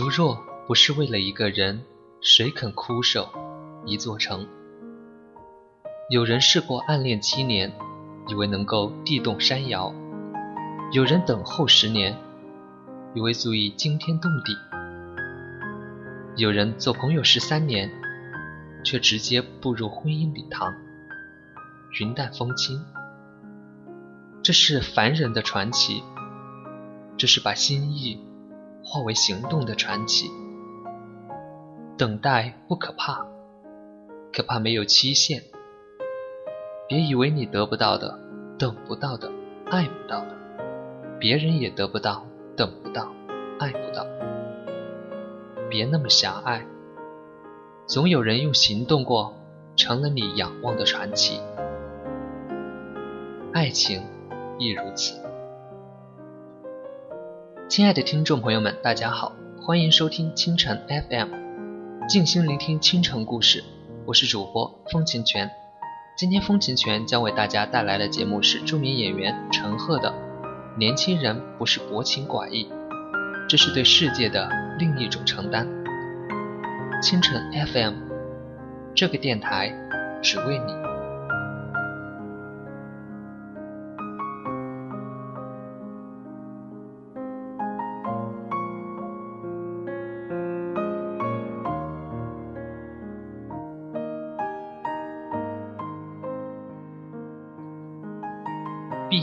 如若不是为了一个人，谁肯枯守一座城？有人试过暗恋七年，以为能够地动山摇；有人等候十年，以为足以惊天动地；有人做朋友十三年，却直接步入婚姻礼堂，云淡风轻。这是凡人的传奇，这是把心意化为行动的传奇。等待不可怕，可怕没有期限。别以为你得不到的、等不到的、爱不到的，别人也得不到、等不到、爱不到。别那么狭隘，总有人用行动过，成了你仰望的传奇。爱情亦如此。亲爱的听众朋友们，大家好，欢迎收听清晨 FM。静心聆听清晨故事，我是主播风琴泉。今天风琴泉将为大家带来的节目是著名演员陈赫的《年轻人不是薄情寡义，这是对世界的另一种承担》。清晨 FM，这个电台只为你。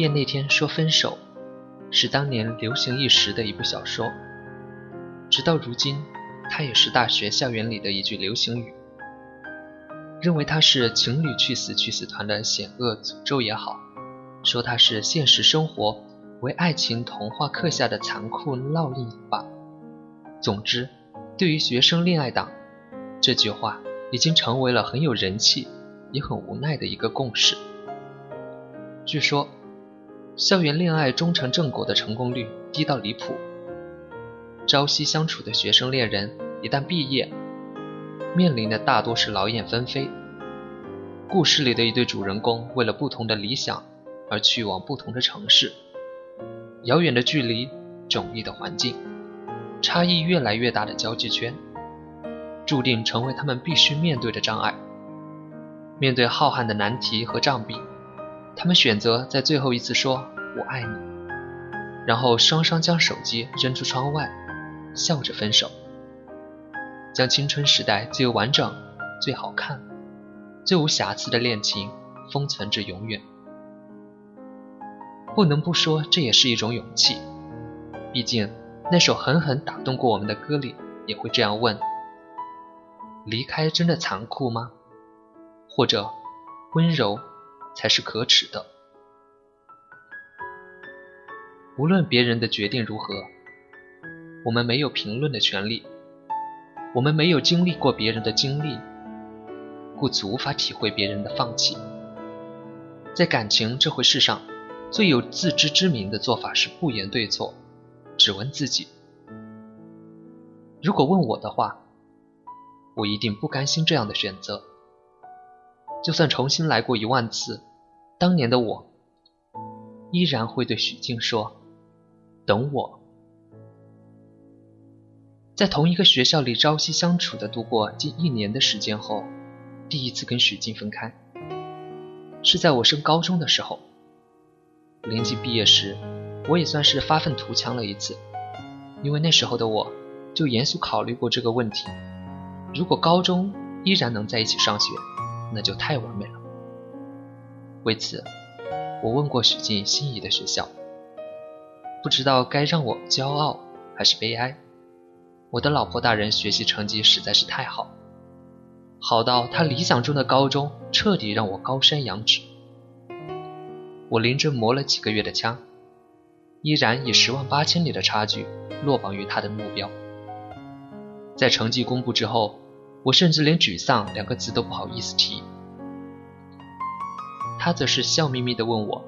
业那天说分手，是当年流行一时的一部小说。直到如今，它也是大学校园里的一句流行语。认为它是情侣去死去死团的险恶诅咒也好，说它是现实生活为爱情童话刻下的残酷烙印也罢。总之，对于学生恋爱党，这句话已经成为了很有人气也很无奈的一个共识。据说。校园恋爱终成正果的成功率低到离谱。朝夕相处的学生恋人一旦毕业，面临的大多是劳燕分飞。故事里的一对主人公为了不同的理想而去往不同的城市，遥远的距离、迥异的环境、差异越来越大的交际圈，注定成为他们必须面对的障碍。面对浩瀚的难题和障壁。他们选择在最后一次说“我爱你”，然后双双将手机扔出窗外，笑着分手，将青春时代最完整、最好看、最无瑕疵的恋情封存至永远。不能不说，这也是一种勇气。毕竟，那首狠狠打动过我们的歌里也会这样问：“离开真的残酷吗？”或者温柔。才是可耻的。无论别人的决定如何，我们没有评论的权利。我们没有经历过别人的经历，故此无法体会别人的放弃。在感情这回事上，最有自知之明的做法是不言对错，只问自己。如果问我的话，我一定不甘心这样的选择。就算重新来过一万次，当年的我依然会对许静说：“等我。”在同一个学校里朝夕相处的度过近一年的时间后，第一次跟许静分开，是在我升高中的时候。临近毕业时，我也算是发愤图强了一次，因为那时候的我就严肃考虑过这个问题：如果高中依然能在一起上学。那就太完美了。为此，我问过许静心仪的学校，不知道该让我骄傲还是悲哀。我的老婆大人学习成绩实在是太好，好到她理想中的高中彻底让我高山仰止。我临阵磨了几个月的枪，依然以十万八千里的差距落榜于她的目标。在成绩公布之后。我甚至连沮丧两个字都不好意思提，他则是笑眯眯地问我：“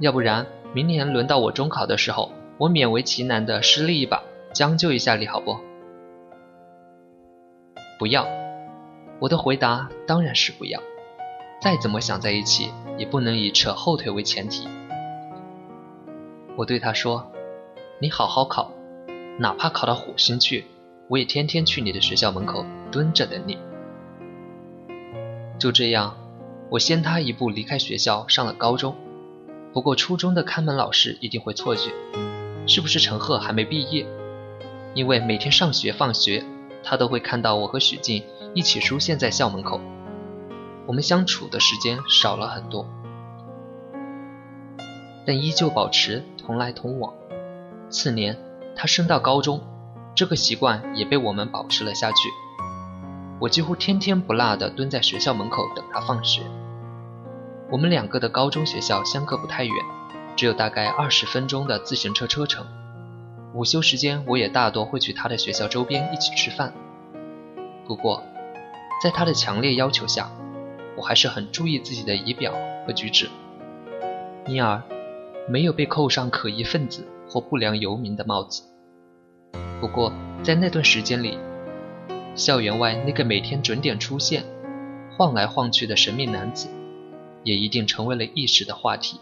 要不然明年轮到我中考的时候，我勉为其难的失利一把，将就一下你好不？”不要，我的回答当然是不要。再怎么想在一起，也不能以扯后腿为前提。我对他说：“你好好考，哪怕考到火星去，我也天天去你的学校门口蹲着等你。就这样，我先他一步离开学校，上了高中。不过初中的看门老师一定会错觉，是不是陈赫还没毕业？因为每天上学放学，他都会看到我和许静一起出现在校门口。我们相处的时间少了很多，但依旧保持同来同往。次年，他升到高中，这个习惯也被我们保持了下去。我几乎天天不落地蹲在学校门口等他放学。我们两个的高中学校相隔不太远，只有大概二十分钟的自行车车程。午休时间，我也大多会去他的学校周边一起吃饭。不过，在他的强烈要求下，我还是很注意自己的仪表和举止，因而没有被扣上可疑分子或不良游民的帽子。不过，在那段时间里，校园外那个每天准点出现、晃来晃去的神秘男子，也一定成为了一时的话题。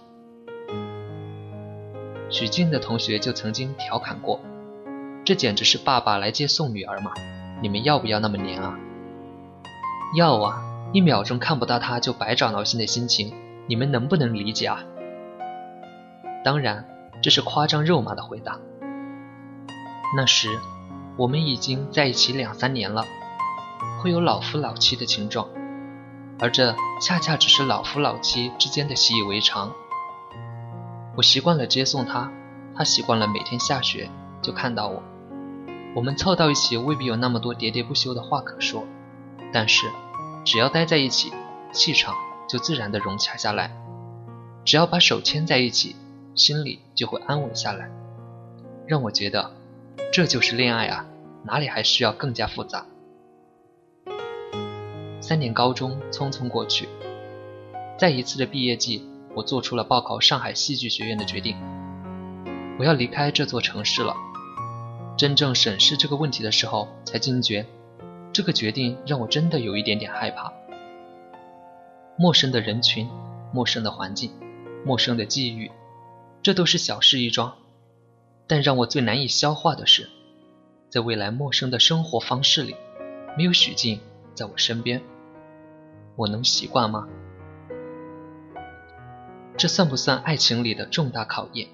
许静的同学就曾经调侃过：“这简直是爸爸来接送女儿嘛！你们要不要那么黏啊？”“要啊！一秒钟看不到他就百爪挠心的心情，你们能不能理解啊？”当然，这是夸张肉麻的回答。那时。我们已经在一起两三年了，会有老夫老妻的情状，而这恰恰只是老夫老妻之间的习以为常。我习惯了接送他，他习惯了每天下学就看到我。我们凑到一起未必有那么多喋喋不休的话可说，但是只要待在一起，气场就自然的融洽下来。只要把手牵在一起，心里就会安稳下来，让我觉得。这就是恋爱啊，哪里还需要更加复杂？三年高中匆匆过去，在一次的毕业季，我做出了报考上海戏剧学院的决定。我要离开这座城市了。真正审视这个问题的时候，才惊觉，这个决定让我真的有一点点害怕。陌生的人群，陌生的环境，陌生的际遇，这都是小事一桩。但让我最难以消化的是，在未来陌生的生活方式里，没有许静在我身边，我能习惯吗？这算不算爱情里的重大考验？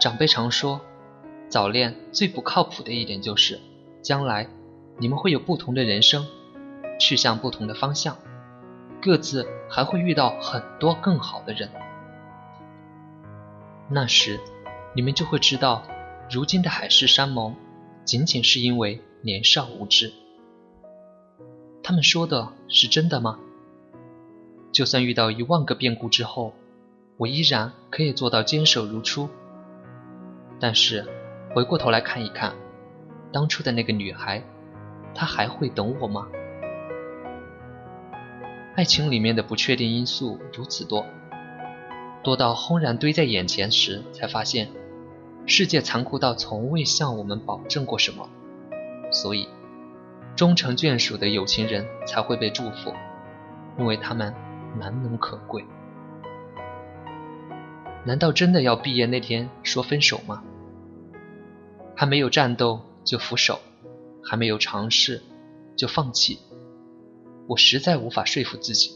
长辈常说，早恋最不靠谱的一点就是，将来你们会有不同的人生，去向不同的方向，各自还会遇到很多更好的人，那时。你们就会知道，如今的海誓山盟，仅仅是因为年少无知。他们说的是真的吗？就算遇到一万个变故之后，我依然可以做到坚守如初。但是，回过头来看一看，当初的那个女孩，她还会等我吗？爱情里面的不确定因素如此多。多到轰然堆在眼前时，才发现世界残酷到从未向我们保证过什么。所以，终成眷属的有情人才会被祝福，因为他们难能可贵。难道真的要毕业那天说分手吗？还没有战斗就俯首，还没有尝试就放弃？我实在无法说服自己，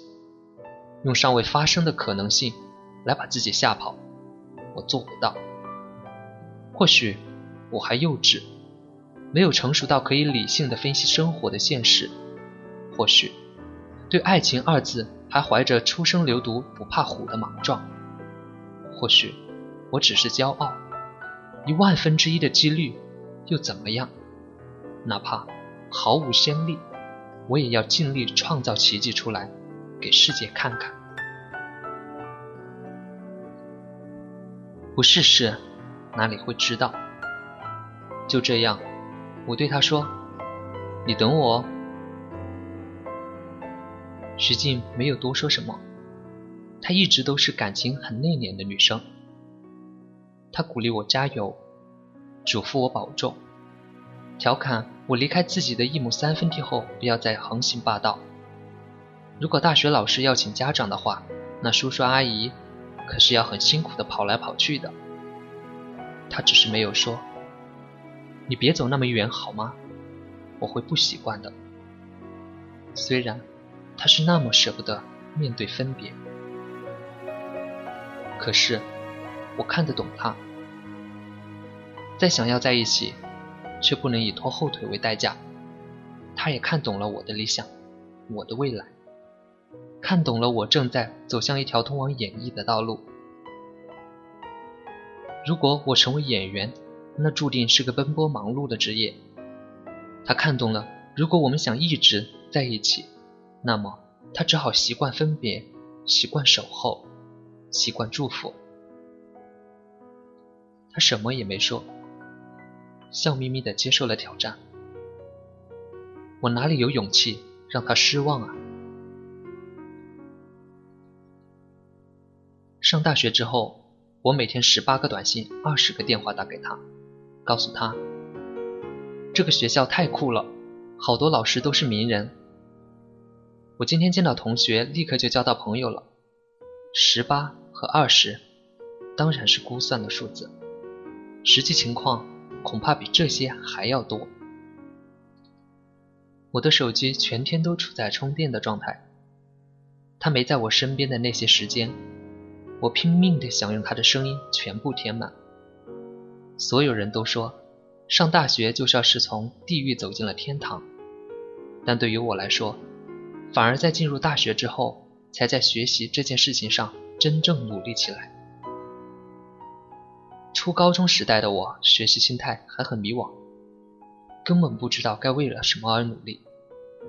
用尚未发生的可能性。来把自己吓跑，我做不到。或许我还幼稚，没有成熟到可以理性的分析生活的现实。或许对爱情二字还怀着初生牛犊不怕虎的莽撞。或许我只是骄傲，一万分之一的几率又怎么样？哪怕毫无先例，我也要尽力创造奇迹出来，给世界看看。不试试，哪里会知道？就这样，我对他说：“你等我。”哦。”徐静没有多说什么，她一直都是感情很内敛的女生。她鼓励我加油，嘱咐我保重，调侃我离开自己的一亩三分地后不要再横行霸道。如果大学老师要请家长的话，那叔叔阿姨。可是要很辛苦的跑来跑去的，他只是没有说：“你别走那么远好吗？”我会不习惯的。虽然他是那么舍不得面对分别，可是我看得懂他。再想要在一起，却不能以拖后腿为代价。他也看懂了我的理想，我的未来，看懂了我正在走向一条通往演艺的道路。如果我成为演员，那注定是个奔波忙碌的职业。他看懂了，如果我们想一直在一起，那么他只好习惯分别，习惯守候，习惯祝福。他什么也没说，笑眯眯地接受了挑战。我哪里有勇气让他失望啊？上大学之后，我每天十八个短信，二十个电话打给他。告诉他，这个学校太酷了，好多老师都是名人。我今天见到同学，立刻就交到朋友了。十八和二十，当然是估算的数字，实际情况恐怕比这些还要多。我的手机全天都处在充电的状态，他没在我身边的那些时间，我拼命地想用他的声音全部填满。所有人都说，上大学就像是从地狱走进了天堂，但对于我来说，反而在进入大学之后，才在学习这件事情上真正努力起来。初高中时代的我，学习心态还很迷惘，根本不知道该为了什么而努力，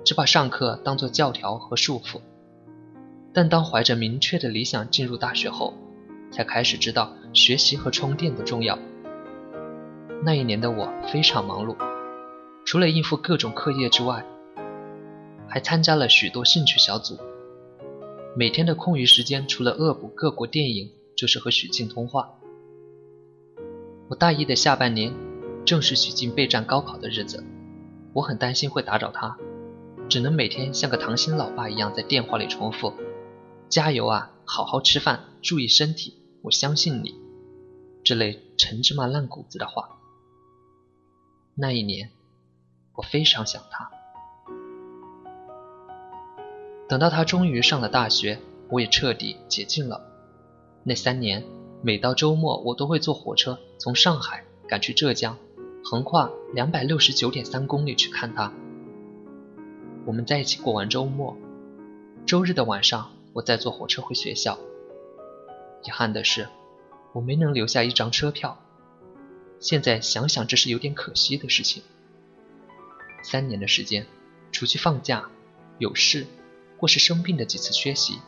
只把上课当作教条和束缚。但当怀着明确的理想进入大学后，才开始知道学习和充电的重要。那一年的我非常忙碌，除了应付各种课业之外，还参加了许多兴趣小组。每天的空余时间，除了恶补各国电影，就是和许静通话。我大一的下半年，正是许静备战高考的日子，我很担心会打扰她，只能每天像个糖心老爸一样在电话里重复：“加油啊，好好吃饭，注意身体，我相信你。”这类陈芝麻烂谷子的话。那一年，我非常想他。等到他终于上了大学，我也彻底解禁了。那三年，每到周末，我都会坐火车从上海赶去浙江，横跨两百六十九点三公里去看他。我们在一起过完周末，周日的晚上，我再坐火车回学校。遗憾的是，我没能留下一张车票。现在想想，这是有点可惜的事情。三年的时间，除去放假、有事或是生病的几次缺席，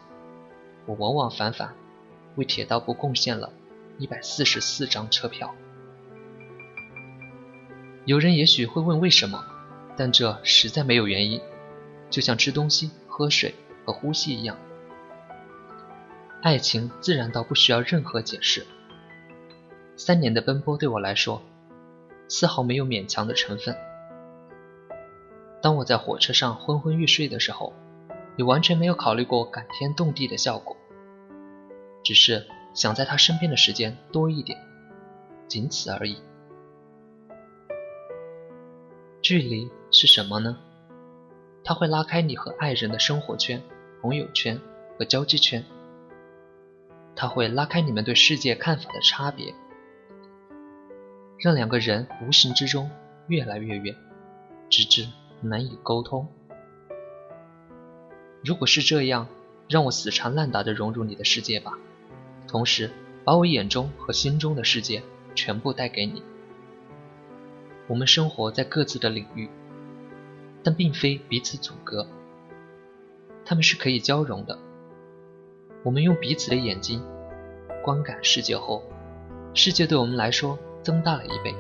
我往往反反为铁道部贡献了一百四十四张车票。有人也许会问为什么，但这实在没有原因，就像吃东西、喝水和呼吸一样，爱情自然到不需要任何解释。三年的奔波对我来说，丝毫没有勉强的成分。当我在火车上昏昏欲睡的时候，也完全没有考虑过感天动地的效果，只是想在他身边的时间多一点，仅此而已。距离是什么呢？它会拉开你和爱人的生活圈、朋友圈和交际圈，它会拉开你们对世界看法的差别。让两个人无形之中越来越远，直至难以沟通。如果是这样，让我死缠烂打地融入你的世界吧，同时把我眼中和心中的世界全部带给你。我们生活在各自的领域，但并非彼此阻隔，他们是可以交融的。我们用彼此的眼睛观感世界后，世界对我们来说。增大了一倍，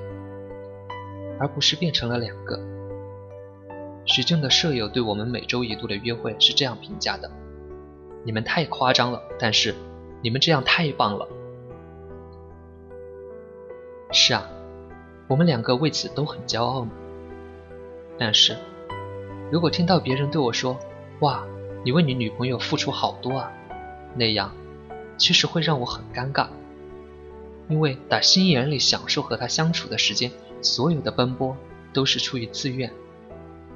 而不是变成了两个。徐静的舍友对我们每周一度的约会是这样评价的：“你们太夸张了，但是你们这样太棒了。”是啊，我们两个为此都很骄傲呢。但是，如果听到别人对我说：“哇，你为你女朋友付出好多啊”，那样其实会让我很尴尬。因为打心眼里享受和他相处的时间，所有的奔波都是出于自愿，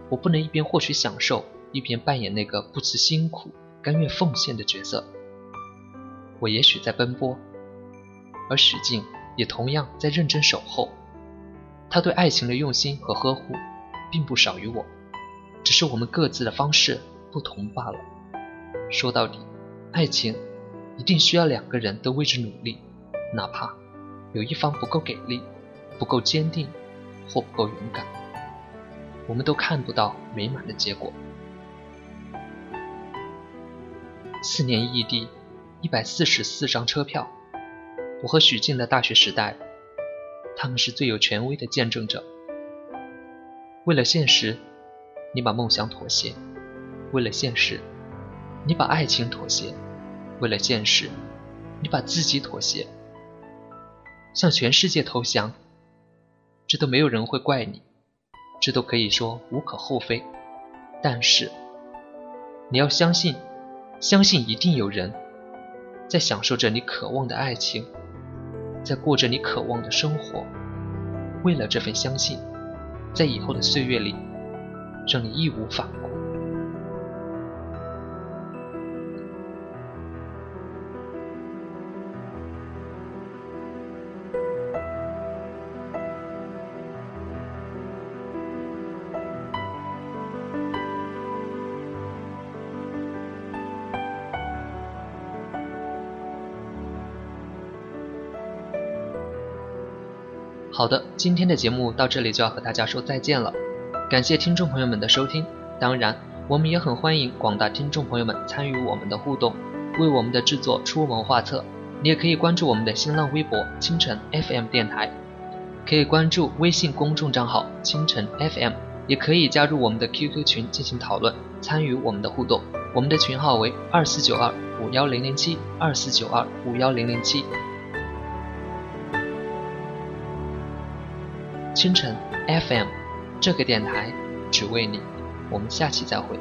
我不能一边获取享受，一边扮演那个不辞辛苦、甘愿奉献的角色。我也许在奔波，而许静也同样在认真守候。他对爱情的用心和呵护，并不少于我，只是我们各自的方式不同罢了。说到底，爱情一定需要两个人都为之努力，哪怕有一方不够给力、不够坚定或不够勇敢，我们都看不到美满的结果。四年异地。一百四十四张车票，我和许静的大学时代，他们是最有权威的见证者。为了现实，你把梦想妥协；为了现实，你把爱情妥协；为了现实，你把自己妥协，向全世界投降。这都没有人会怪你，这都可以说无可厚非。但是，你要相信，相信一定有人。在享受着你渴望的爱情，在过着你渴望的生活。为了这份相信，在以后的岁月里，让你义无反顾。好的，今天的节目到这里就要和大家说再见了，感谢听众朋友们的收听。当然，我们也很欢迎广大听众朋友们参与我们的互动，为我们的制作出谋划策。你也可以关注我们的新浪微博“清晨 FM 电台”，可以关注微信公众账号“清晨 FM”，也可以加入我们的 QQ 群进行讨论，参与我们的互动。我们的群号为二四九二五幺零零七二四九二五幺零零七。清晨 FM，这个电台只为你。我们下期再会。